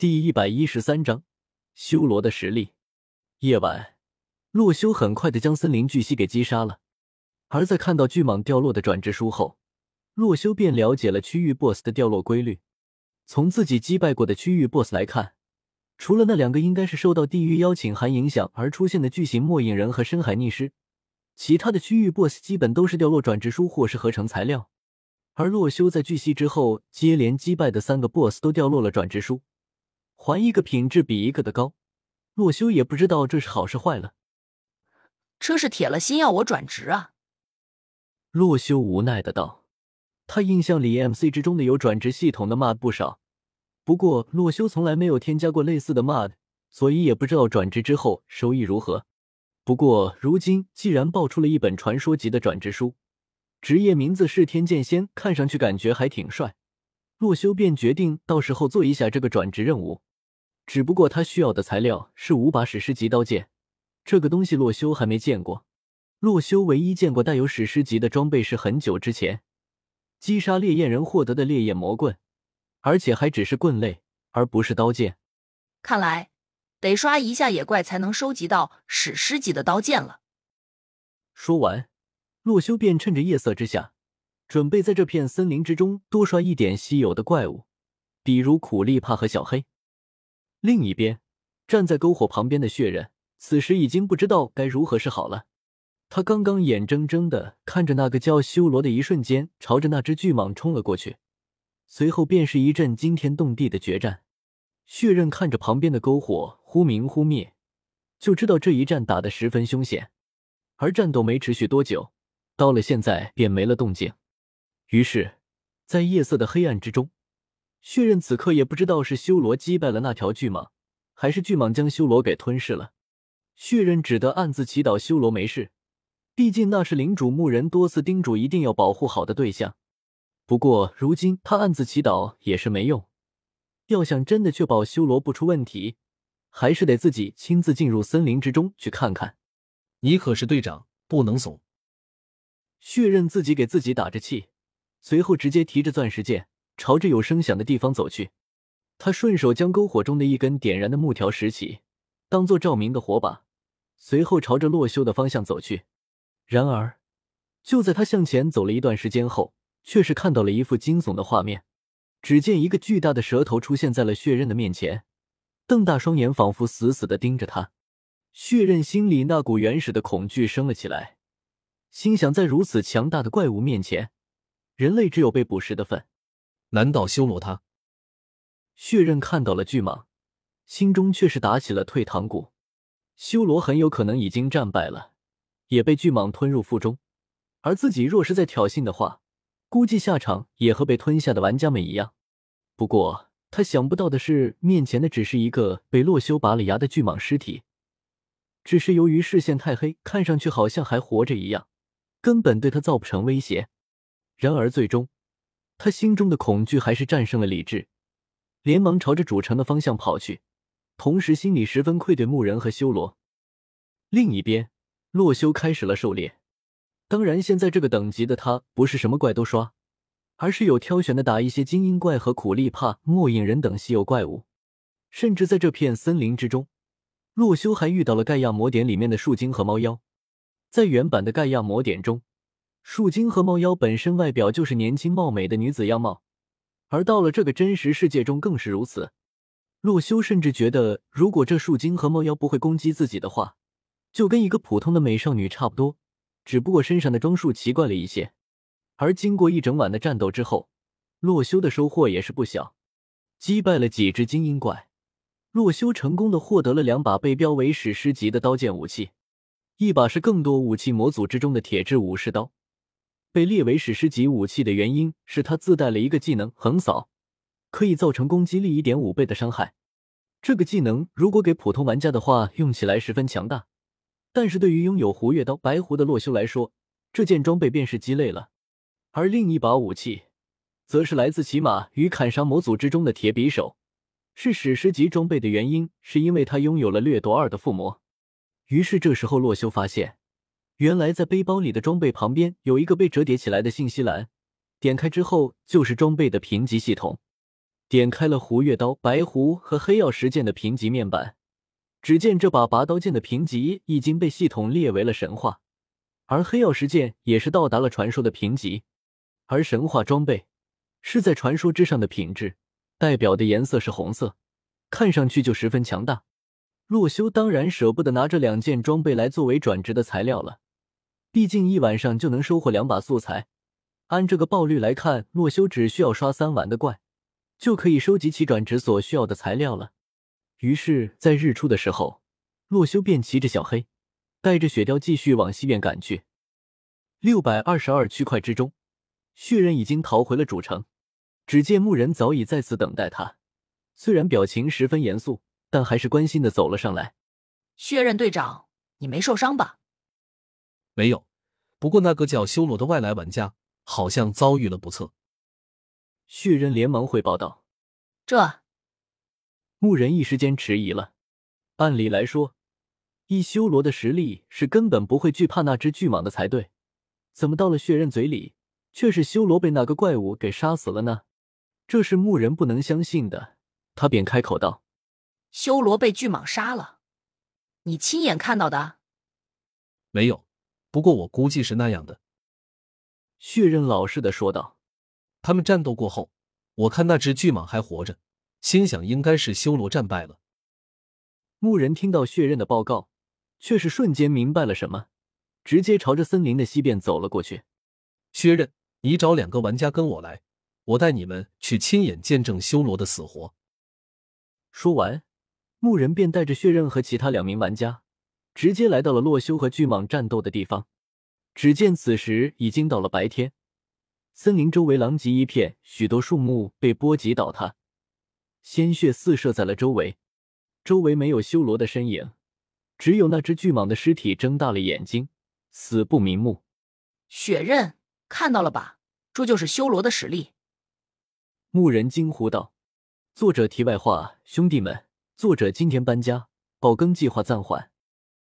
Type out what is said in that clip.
第一百一十三章，修罗的实力。夜晚，洛修很快的将森林巨蜥给击杀了。而在看到巨蟒掉落的转职书后，洛修便了解了区域 BOSS 的掉落规律。从自己击败过的区域 BOSS 来看，除了那两个应该是受到地狱邀请函影响而出现的巨型末影人和深海逆尸，其他的区域 BOSS 基本都是掉落转职书或是合成材料。而洛修在巨蜥之后接连击败的三个 BOSS 都掉落了转职书。还一个品质比一个的高，洛修也不知道这是好是坏了。这是铁了心要我转职啊！洛修无奈的道。他印象里 MC 之中的有转职系统的 MUD 不少，不过洛修从来没有添加过类似的 MUD，所以也不知道转职之后收益如何。不过如今既然爆出了一本传说级的转职书，职业名字是天剑仙，看上去感觉还挺帅，洛修便决定到时候做一下这个转职任务。只不过他需要的材料是五把史诗级刀剑，这个东西洛修还没见过。洛修唯一见过带有史诗级的装备是很久之前击杀烈焰人获得的烈焰魔棍，而且还只是棍类，而不是刀剑。看来得刷一下野怪才能收集到史诗级的刀剑了。说完，洛修便趁着夜色之下，准备在这片森林之中多刷一点稀有的怪物，比如苦力怕和小黑。另一边，站在篝火旁边的血刃，此时已经不知道该如何是好了。他刚刚眼睁睁的看着那个叫修罗的，一瞬间朝着那只巨蟒冲了过去，随后便是一阵惊天动地的决战。血刃看着旁边的篝火忽明忽灭，就知道这一战打得十分凶险。而战斗没持续多久，到了现在便没了动静。于是，在夜色的黑暗之中。血刃此刻也不知道是修罗击败了那条巨蟒，还是巨蟒将修罗给吞噬了。血刃只得暗自祈祷修罗没事，毕竟那是领主牧人多次叮嘱一定要保护好的对象。不过如今他暗自祈祷也是没用，要想真的确保修罗不出问题，还是得自己亲自进入森林之中去看看。你可是队长，不能怂。血刃自己给自己打着气，随后直接提着钻石剑。朝着有声响的地方走去，他顺手将篝火中的一根点燃的木条拾起，当做照明的火把，随后朝着洛修的方向走去。然而，就在他向前走了一段时间后，却是看到了一副惊悚的画面。只见一个巨大的蛇头出现在了血刃的面前，瞪大双眼，仿佛死死的盯着他。血刃心里那股原始的恐惧升了起来，心想：在如此强大的怪物面前，人类只有被捕食的份。难道修罗他？血刃看到了巨蟒，心中却是打起了退堂鼓。修罗很有可能已经战败了，也被巨蟒吞入腹中。而自己若是再挑衅的话，估计下场也和被吞下的玩家们一样。不过他想不到的是，面前的只是一个被洛修拔了牙的巨蟒尸体。只是由于视线太黑，看上去好像还活着一样，根本对他造不成威胁。然而最终。他心中的恐惧还是战胜了理智，连忙朝着主城的方向跑去，同时心里十分愧对牧人和修罗。另一边，洛修开始了狩猎。当然，现在这个等级的他不是什么怪都刷，而是有挑选的打一些精英怪和苦力怕、末影人等稀有怪物。甚至在这片森林之中，洛修还遇到了盖亚魔典里面的树精和猫妖。在原版的盖亚魔典中。树精和猫妖本身外表就是年轻貌美的女子样貌，而到了这个真实世界中更是如此。洛修甚至觉得，如果这树精和猫妖不会攻击自己的话，就跟一个普通的美少女差不多，只不过身上的装束奇怪了一些。而经过一整晚的战斗之后，洛修的收获也是不小，击败了几只精英怪，洛修成功的获得了两把被标为史诗级的刀剑武器，一把是更多武器模组之中的铁质武士刀。被列为史诗级武器的原因是它自带了一个技能横扫，可以造成攻击力一点五倍的伤害。这个技能如果给普通玩家的话，用起来十分强大；但是对于拥有胡月刀白狐的洛修来说，这件装备便是鸡肋了。而另一把武器，则是来自骑马与砍杀模组之中的铁匕首，是史诗级装备的原因，是因为它拥有了掠夺二的附魔。于是这时候洛修发现。原来在背包里的装备旁边有一个被折叠起来的信息栏，点开之后就是装备的评级系统。点开了胡月刀、白狐和黑曜石剑的评级面板，只见这把拔刀剑的评级已经被系统列为了神话，而黑曜石剑也是到达了传说的评级，而神话装备是在传说之上的品质，代表的颜色是红色，看上去就十分强大。洛修当然舍不得拿这两件装备来作为转职的材料了，毕竟一晚上就能收获两把素材。按这个爆率来看，洛修只需要刷三晚的怪，就可以收集起转职所需要的材料了。于是，在日出的时候，洛修便骑着小黑，带着雪貂继续往西边赶去。六百二十二区块之中，血刃已经逃回了主城，只见牧人早已在此等待他，虽然表情十分严肃。但还是关心的走了上来。血刃队长，你没受伤吧？没有，不过那个叫修罗的外来玩家好像遭遇了不测。血刃连忙汇报道：“这……”牧人一时间迟疑了。按理来说，以修罗的实力是根本不会惧怕那只巨蟒的才对，怎么到了血刃嘴里，却是修罗被那个怪物给杀死了呢？这是牧人不能相信的。他便开口道。修罗被巨蟒杀了，你亲眼看到的？没有，不过我估计是那样的。血刃老实的说道：“他们战斗过后，我看那只巨蟒还活着，心想应该是修罗战败了。”牧人听到血刃的报告，却是瞬间明白了什么，直接朝着森林的西边走了过去。血刃，你找两个玩家跟我来，我带你们去亲眼见证修罗的死活。说完。牧人便带着血刃和其他两名玩家，直接来到了洛修和巨蟒战斗的地方。只见此时已经到了白天，森林周围狼藉一片，许多树木被波及倒塌，鲜血四射在了周围。周围没有修罗的身影，只有那只巨蟒的尸体睁大了眼睛，死不瞑目。血刃看到了吧？这就是修罗的实力。牧人惊呼道：“作者题外话，兄弟们。”作者今天搬家，爆更计划暂缓。